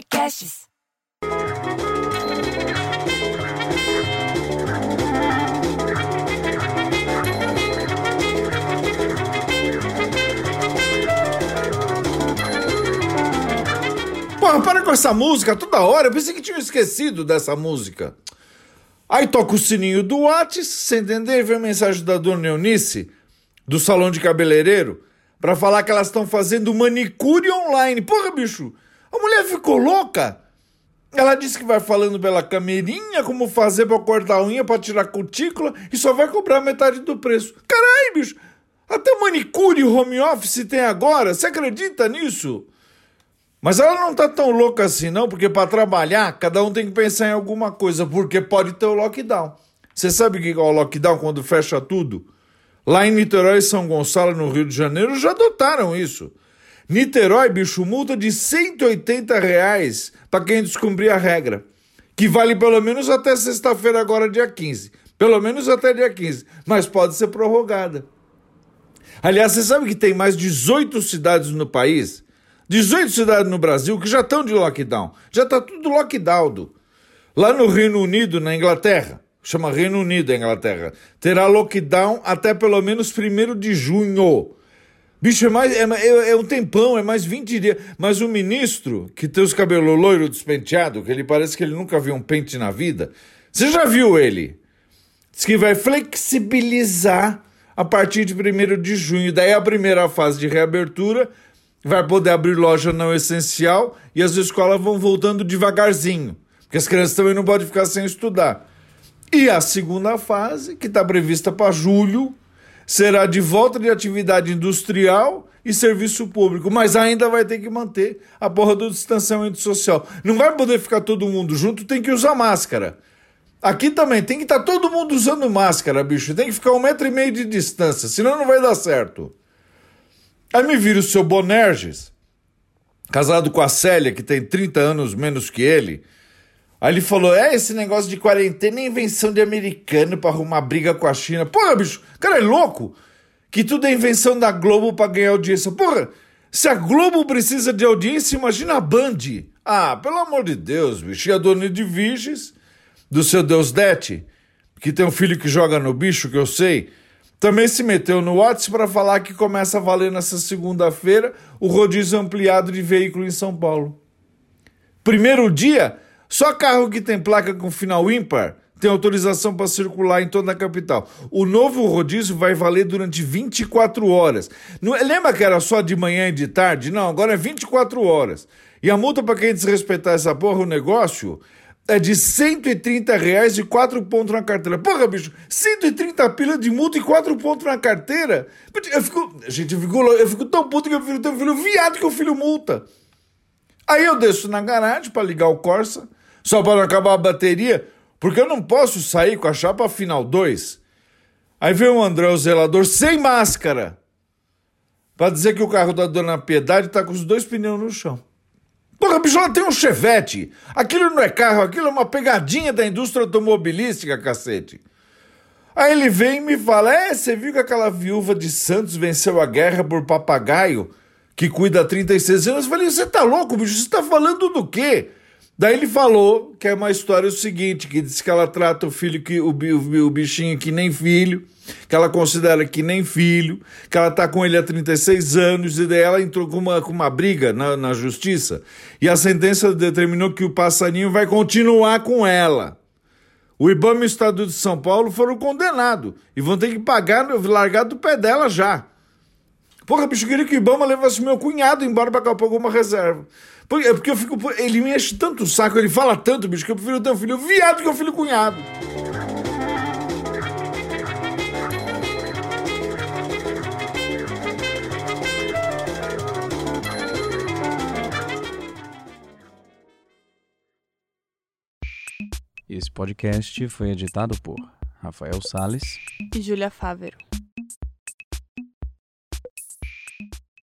Podcasts. Porra, para com essa música toda hora. Eu pensei que tinha esquecido dessa música. Aí toca o sininho do Whats, você entender? Vem a mensagem da dona Eunice, do salão de cabeleireiro, para falar que elas estão fazendo manicure online. Porra, bicho, a mulher ficou louca. Ela disse que vai falando pela camerinha como fazer pra cortar a unha, pra tirar cutícula e só vai cobrar metade do preço. Caralho, bicho, até manicure home office tem agora. Você acredita nisso? Mas ela não tá tão louca assim, não, porque para trabalhar, cada um tem que pensar em alguma coisa, porque pode ter o lockdown. Você sabe o que é o lockdown quando fecha tudo? Lá em Niterói e São Gonçalo, no Rio de Janeiro, já adotaram isso. Niterói, bicho, multa de 180 reais para quem descumprir a regra. Que vale pelo menos até sexta-feira, agora, dia 15. Pelo menos até dia 15. Mas pode ser prorrogada. Aliás, você sabe que tem mais 18 cidades no país 18 cidades no Brasil que já estão de lockdown. Já está tudo lockdown. Lá no Reino Unido, na Inglaterra, chama Reino Unido a Inglaterra, terá lockdown até pelo menos 1 de junho. Bicho, é, mais, é, é, é, um tempão, é mais 20 dias. Mas o ministro, que tem os cabelos loiro despenteado, que ele parece que ele nunca viu um pente na vida, você já viu ele? Diz que vai flexibilizar a partir de 1 de junho. Daí a primeira fase de reabertura vai poder abrir loja não essencial e as escolas vão voltando devagarzinho, porque as crianças também não podem ficar sem estudar. E a segunda fase, que está prevista para julho, será de volta de atividade industrial e serviço público, mas ainda vai ter que manter a porra do distanciamento social. Não vai poder ficar todo mundo junto, tem que usar máscara. Aqui também tem que estar tá todo mundo usando máscara, bicho. Tem que ficar um metro e meio de distância, senão não vai dar certo. Aí me vira o seu Bonerges, casado com a Célia, que tem 30 anos menos que ele. Aí ele falou: é, esse negócio de quarentena é invenção de americano para arrumar briga com a China. Porra, bicho, cara é louco? Que tudo é invenção da Globo para ganhar audiência. Porra, se a Globo precisa de audiência, imagina a Band. Ah, pelo amor de Deus, bicho. E a dona de Viges, do seu Deus Dete, que tem um filho que joga no bicho, que eu sei também se meteu no WhatsApp para falar que começa a valer nessa segunda-feira o rodízio ampliado de veículo em São Paulo. Primeiro dia, só carro que tem placa com final ímpar tem autorização para circular em toda a capital. O novo rodízio vai valer durante 24 horas. Não, lembra que era só de manhã e de tarde? Não, agora é 24 horas. E a multa para quem desrespeitar essa porra, o negócio, é de 130 reais e 4 pontos na carteira. Porra, bicho, 130 pila de multa e 4 pontos na carteira? Eu fico, gente, eu fico, eu fico tão puto que eu filho tenho um filho viado que o filho multa. Aí eu desço na garagem para ligar o Corsa, só para não acabar a bateria, porque eu não posso sair com a chapa final 2. Aí vem o André, o zelador, sem máscara, para dizer que o carro da dona Piedade tá com os dois pneus no chão. Porra, bicho, ela tem um chevette. Aquilo não é carro, aquilo é uma pegadinha da indústria automobilística, cacete. Aí ele vem e me fala: É, você viu que aquela viúva de Santos venceu a guerra por papagaio, que cuida há 36 anos? Eu falei: Você tá louco, bicho? Você tá falando do quê? Daí ele falou que é uma história o seguinte: que diz que ela trata o filho, que, o, o, o bichinho que nem filho que ela considera que nem filho, que ela está com ele há 36 anos, e daí ela entrou com uma, com uma briga na, na justiça, e a sentença determinou que o passarinho vai continuar com ela. O IBAMA e o Estado de São Paulo foram condenados e vão ter que pagar, largar do pé dela já. Porra, bicho, queria que o Ibama levasse meu cunhado embora para capar alguma reserva. Porque, é porque eu fico. Ele me enche tanto o saco, ele fala tanto, bicho, que eu prefiro ter um filho viado que um filho cunhado. Esse podcast foi editado por Rafael Sales e Júlia Fávero.